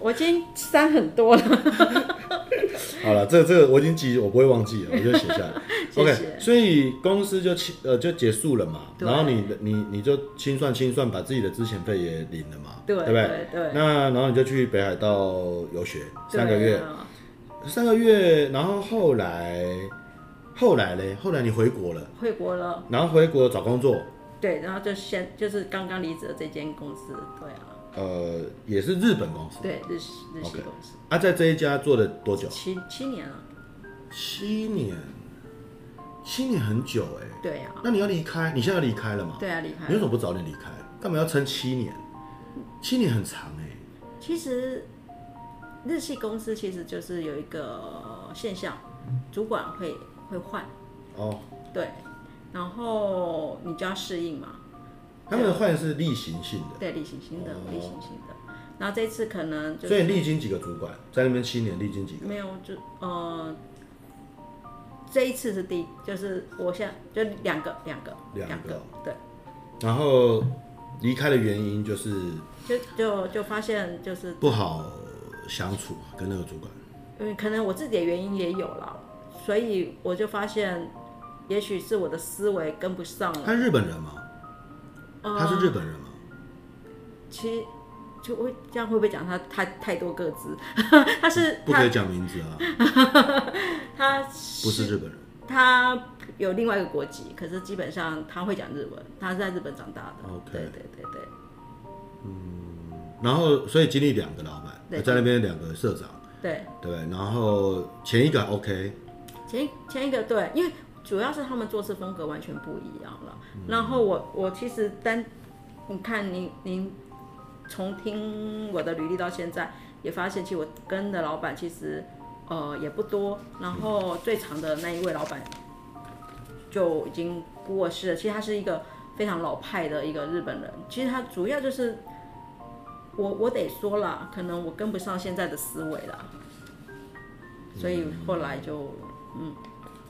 我已经删很多了。[laughs] 好了，这个、这个我已经记，我不会忘记了，我就写下来。[laughs] 谢谢 OK，所以公司就清呃就结束了嘛，然后你你你就清算清算，把自己的资遣费也领了嘛，对，对不对？对，对那然后你就去北海道游学三个月，啊、三个月，然后后来后来嘞，后来你回国了，回国了，然后回国找工作，对，然后就先就是刚刚离职的这间公司，对啊。呃，也是日本公司，对，日系日系公司。啊，在这一家做了多久？七七年了。七年，七年很久哎。对呀。那你要离开，你现在要离开了吗？对啊，离开。你为什么不早点离开？干嘛要撑七年？七年很长哎。其实，日系公司其实就是有一个现象，主管会会换。哦。对，然后你就要适应嘛。他们换是例行性的，对，例行性的，例行性的。然后这次可能就所以历经几个主管，在那边七年，历经几个？没有，就呃，这一次是第，就是我现在就两个，两个，两个，对。然后离开的原因就是，就就就发现就是不好相处，跟那个主管。因为可能我自己的原因也有了，所以我就发现，也许是我的思维跟不上了。他日本人吗？他是日本人吗？其实就会这样会不会讲他太太多个字？[laughs] 他是不可以讲名字啊。[laughs] 他不是日本人，他有另外一个国籍，可是基本上他会讲日文。他是在日本长大的。OK，对对对对。嗯，然后所以经历两个老板，在那边两个社长，对对，然后前一个 OK，前前一个对，因为。主要是他们做事风格完全不一样了。嗯、然后我我其实单，你看您您从听我的履历到现在，也发现，其实我跟的老板其实呃也不多，然后最长的那一位老板就已经过世了。其实他是一个非常老派的一个日本人，其实他主要就是我我得说了，可能我跟不上现在的思维了，所以后来就嗯。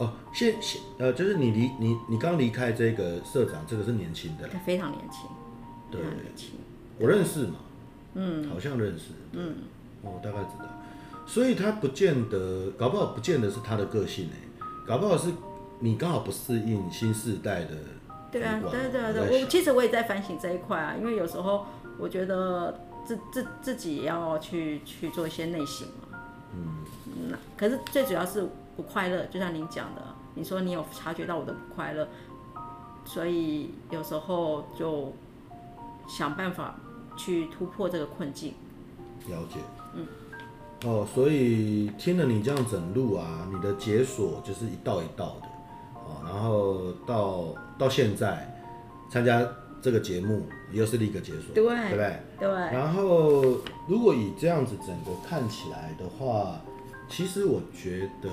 哦，现现呃，就是你离你你刚离开这个社长，这个是年轻的，他非常年轻，对，非常年轻，我认识嘛，嗯，好像认识，嗯，我大概知道，所以他不见得，搞不好不见得是他的个性哎，搞不好是你刚好不适应新时代的，对啊，对对对，对，我其实我也在反省这一块啊，因为有时候我觉得自自自己也要去去做一些内省嘛，嗯，那可是最主要是。不快乐，就像您讲的，你说你有察觉到我的不快乐，所以有时候就想办法去突破这个困境。了解，嗯，哦，所以听了你这样整路啊，你的解锁就是一道一道的，哦，然后到到现在参加这个节目又是另一个解锁，对，对不对？对。然后如果以这样子整个看起来的话。其实我觉得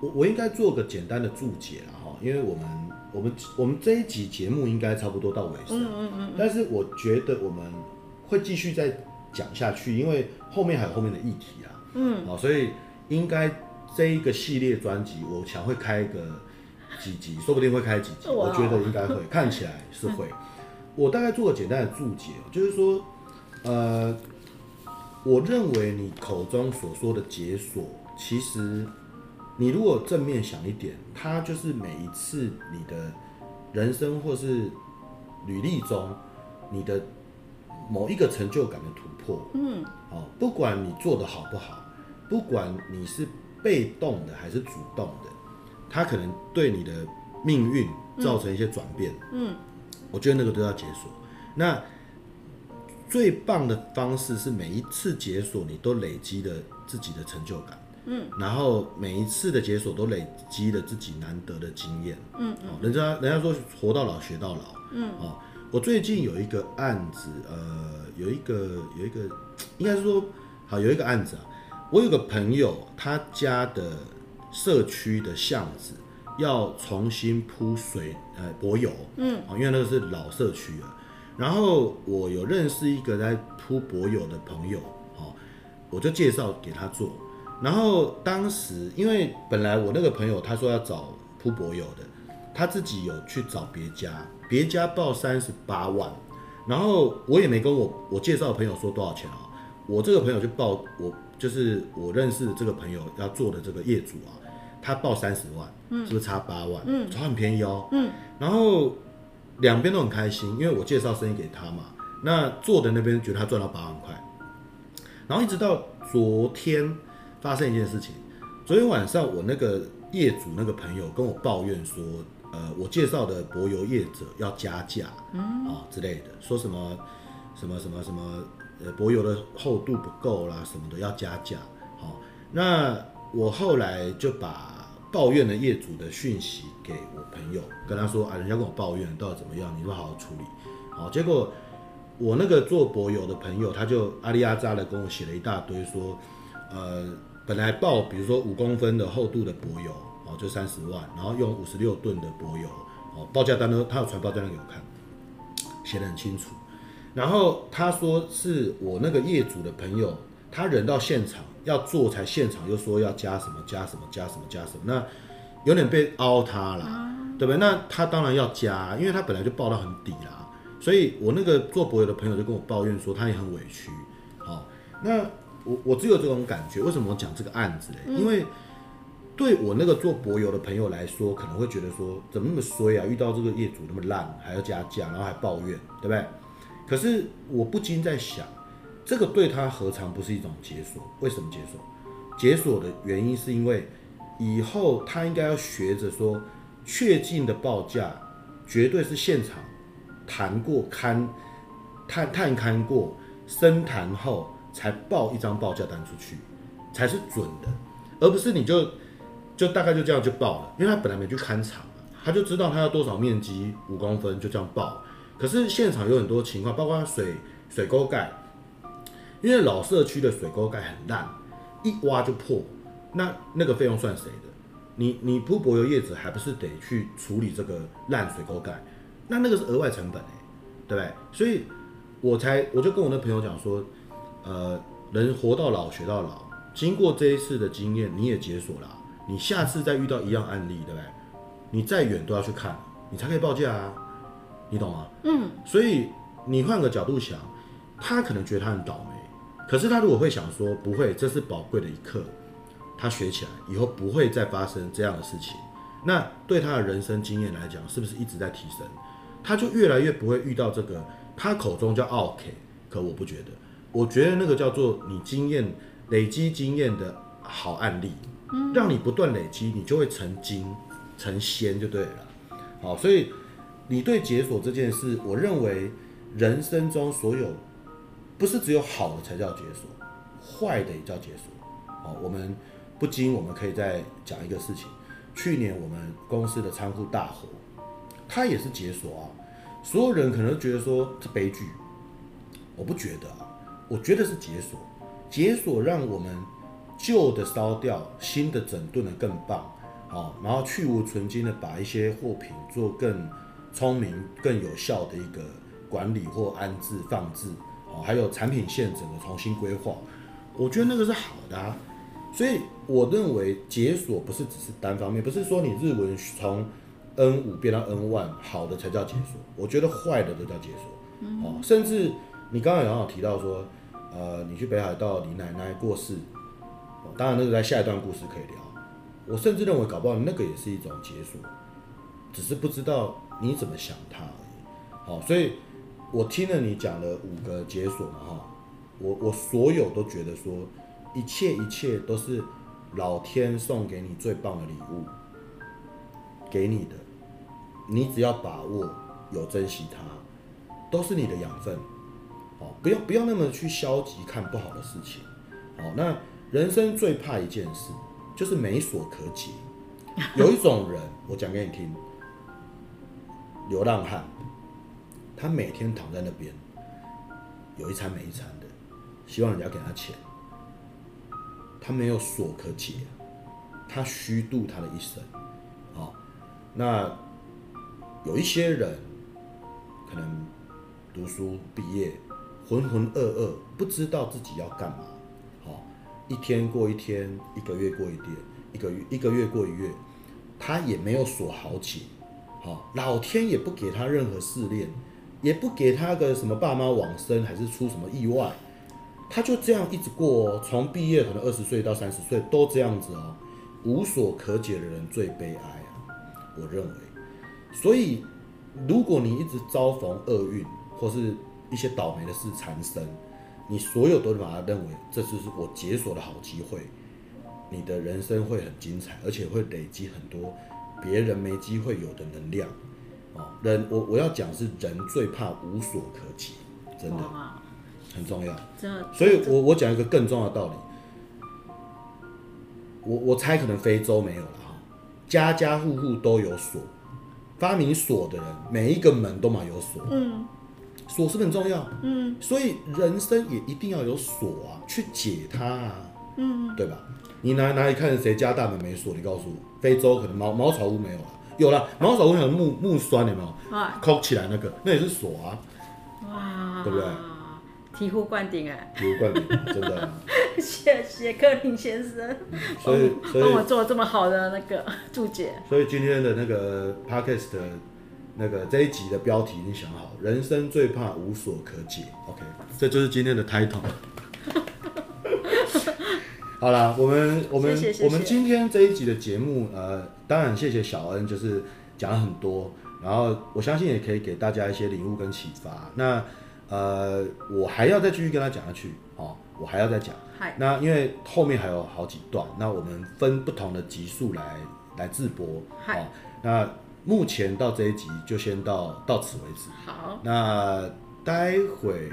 我我应该做个简单的注解了哈，因为我们我们我们这一集节目应该差不多到尾声，嗯嗯嗯，但是我觉得我们会继续再讲下去，因为后面还有后面的议题啊，嗯，好，所以应该这一个系列专辑，我想会开一个几集，说不定会开几集，我觉得应该会，看起来是会。[laughs] 我大概做个简单的注解，就是说，呃。我认为你口中所说的解锁，其实你如果正面想一点，它就是每一次你的人生或是履历中，你的某一个成就感的突破。嗯，哦，不管你做的好不好，不管你是被动的还是主动的，它可能对你的命运造成一些转变。嗯，我觉得那个都要解锁。那最棒的方式是每一次解锁，你都累积了自己的成就感，嗯，然后每一次的解锁都累积了自己难得的经验，嗯，哦，人家人家说活到老学到老，嗯，哦，我最近有一个案子，呃，有一个有一个，应该是说，好有一个案子啊，我有个朋友，他家的社区的巷子要重新铺水，呃，柏油，嗯，哦，因为那个是老社区了。然后我有认识一个在铺博友的朋友，哦，我就介绍给他做。然后当时因为本来我那个朋友他说要找铺博友的，他自己有去找别家，别家报三十八万，然后我也没跟我我介绍的朋友说多少钱啊，我这个朋友就报我就是我认识的这个朋友要做的这个业主啊，他报三十万，嗯，是不是差八万？嗯，差很便宜哦，嗯，然后。两边都很开心，因为我介绍生意给他嘛。那做的那边觉得他赚到八万块，然后一直到昨天发生一件事情。昨天晚上我那个业主那个朋友跟我抱怨说，呃，我介绍的柏油业者要加价，嗯，啊之类的，说什么什么什么什么，呃，柏油的厚度不够啦，什么的要加价。好，那我后来就把。抱怨的业主的讯息给我朋友，跟他说啊，人家跟我抱怨到底怎么样，你说好好处理。好，结果我那个做柏油的朋友，他就阿里阿扎的跟我写了一大堆，说，呃，本来报比如说五公分的厚度的柏油，哦，就三十万，然后用五十六吨的柏油，哦，报价单都他有传报价单给我看，写得很清楚。然后他说是我那个业主的朋友，他人到现场。要做才现场又说要加什么加什么加什么加什么，那有点被凹他了，对不对？那他当然要加，因为他本来就报到很底啦。所以我那个做博友的朋友就跟我抱怨说他也很委屈。好，那我我只有这种感觉。为什么我讲这个案子呢？因为对我那个做博友的朋友来说，可能会觉得说怎么那么衰啊？遇到这个业主那么烂，还要加价，然后还抱怨，对不对？可是我不禁在想。这个对他何尝不是一种解锁？为什么解锁？解锁的原因是因为以后他应该要学着说，确定的报价绝对是现场谈过、勘探探勘过、深谈后才报一张报价单出去，才是准的，而不是你就就大概就这样就报了，因为他本来没去勘场，他就知道他要多少面积五公分就这样报。可是现场有很多情况，包括水水沟盖。因为老社区的水沟盖很烂，一挖就破，那那个费用算谁的？你你铺柏油业者还不是得去处理这个烂水沟盖？那那个是额外成本哎，对不对？所以我才我就跟我那朋友讲说，呃，人活到老学到老，经过这一次的经验，你也解锁了，你下次再遇到一样案例，对不对？你再远都要去看，你才可以报价啊，你懂吗？嗯，所以你换个角度想，他可能觉得他很倒霉。可是他如果会想说不会，这是宝贵的一课，他学起来以后不会再发生这样的事情，那对他的人生经验来讲，是不是一直在提升？他就越来越不会遇到这个他口中叫 OK，可我不觉得，我觉得那个叫做你经验累积经验的好案例，让你不断累积，你就会成精成仙就对了。好，所以你对解锁这件事，我认为人生中所有。不是只有好的才叫解锁，坏的也叫解锁。好，我们不禁我们可以再讲一个事情。去年我们公司的仓库大火，它也是解锁啊。所有人可能觉得说是悲剧，我不觉得啊，我觉得是解锁。解锁让我们旧的烧掉，新的整顿的更棒。好，然后去无存菁的把一些货品做更聪明、更有效的一个管理或安置放置。还有产品线整个重新规划，我觉得那个是好的啊。所以我认为解锁不是只是单方面，不是说你日文从 N 五变到 N one 好的才叫解锁，我觉得坏的都叫解锁。哦，甚至你刚刚有提到说，呃，你去北海道，你奶奶过世，哦，当然那个在下一段故事可以聊。我甚至认为搞不好那个也是一种解锁，只是不知道你怎么想它而已。好，所以。我听了你讲了五个解锁嘛，哈，我我所有都觉得说，一切一切都是老天送给你最棒的礼物，给你的，你只要把握，有珍惜它，都是你的养分，哦，不要不要那么去消极看不好的事情，哦，那人生最怕一件事就是没所可解，有一种人，我讲给你听，流浪汉。他每天躺在那边，有一餐没一餐的，希望人家给他钱。他没有所可解，他虚度他的一生。好，那有一些人可能读书毕业，浑浑噩噩，不知道自己要干嘛。好，一天过一天，一个月过一天，一个月一个月过一月，他也没有所好解。好，老天也不给他任何试炼。也不给他个什么爸妈往生，还是出什么意外，他就这样一直过哦。从毕业可能二十岁到三十岁都这样子哦，无所可解的人最悲哀啊，我认为。所以，如果你一直遭逢厄运或是一些倒霉的事缠身，你所有都把它认为这就是我解锁的好机会，你的人生会很精彩，而且会累积很多别人没机会有的能量。人，我我要讲是人最怕无所可及，真的很重要。所以我我讲一个更重要的道理。我我猜可能非洲没有了哈，家家户户都有锁，发明锁的人每一个门都嘛有锁。嗯，锁是是很重要？嗯，所以人生也一定要有锁啊，去解它啊。嗯，对吧？你哪哪里看谁家大门没锁？你告诉我，非洲可能茅茅草屋没有了。有了，茅草屋有木木栓，有没有？扣起来那个，那也是锁啊。哇，对不对？醍醐灌顶哎！醍醐灌顶，真的。[laughs] 谢谢克林先生，所以帮我做这么好的那个 [laughs] 注解。所以今天的那个 podcast 的那个这一集的标题已经想好，人生最怕无所可解。OK，这就是今天的 title。好了，我们我们我们今天这一集的节目，呃，当然谢谢小恩，就是讲了很多，然后我相信也可以给大家一些领悟跟启发。那呃，我还要再继续跟他讲下去，哦，我还要再讲。那因为后面还有好几段，那我们分不同的集数来来自播。好，哦，那目前到这一集就先到到此为止。好，那待会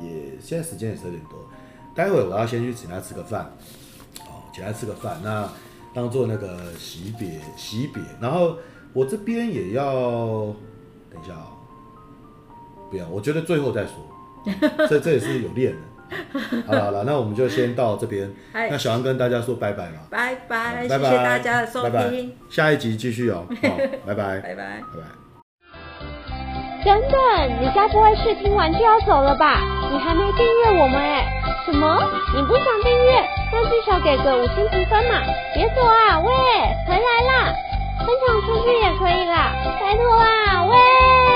也现在时间也是有点多。待会我要先去请他吃个饭，哦，请他吃个饭，那当做那个惜别惜别，然后我这边也要等一下啊，不要，我觉得最后再说，[laughs] 这这也是有练的，好了好了，那我们就先到这边。哎那小安跟大家说拜拜吧。拜拜，拜拜，谢谢大家的收听，拜拜下一集继续哦。好，拜拜，[laughs] 拜拜。拜拜。等等，你该不会是听完就要走了吧？你还没订阅我们哎？什么？你不想订阅？那至少给个五星评分嘛！别走啊，喂，回来啦！分享出去也可以啦，拜托啊，喂。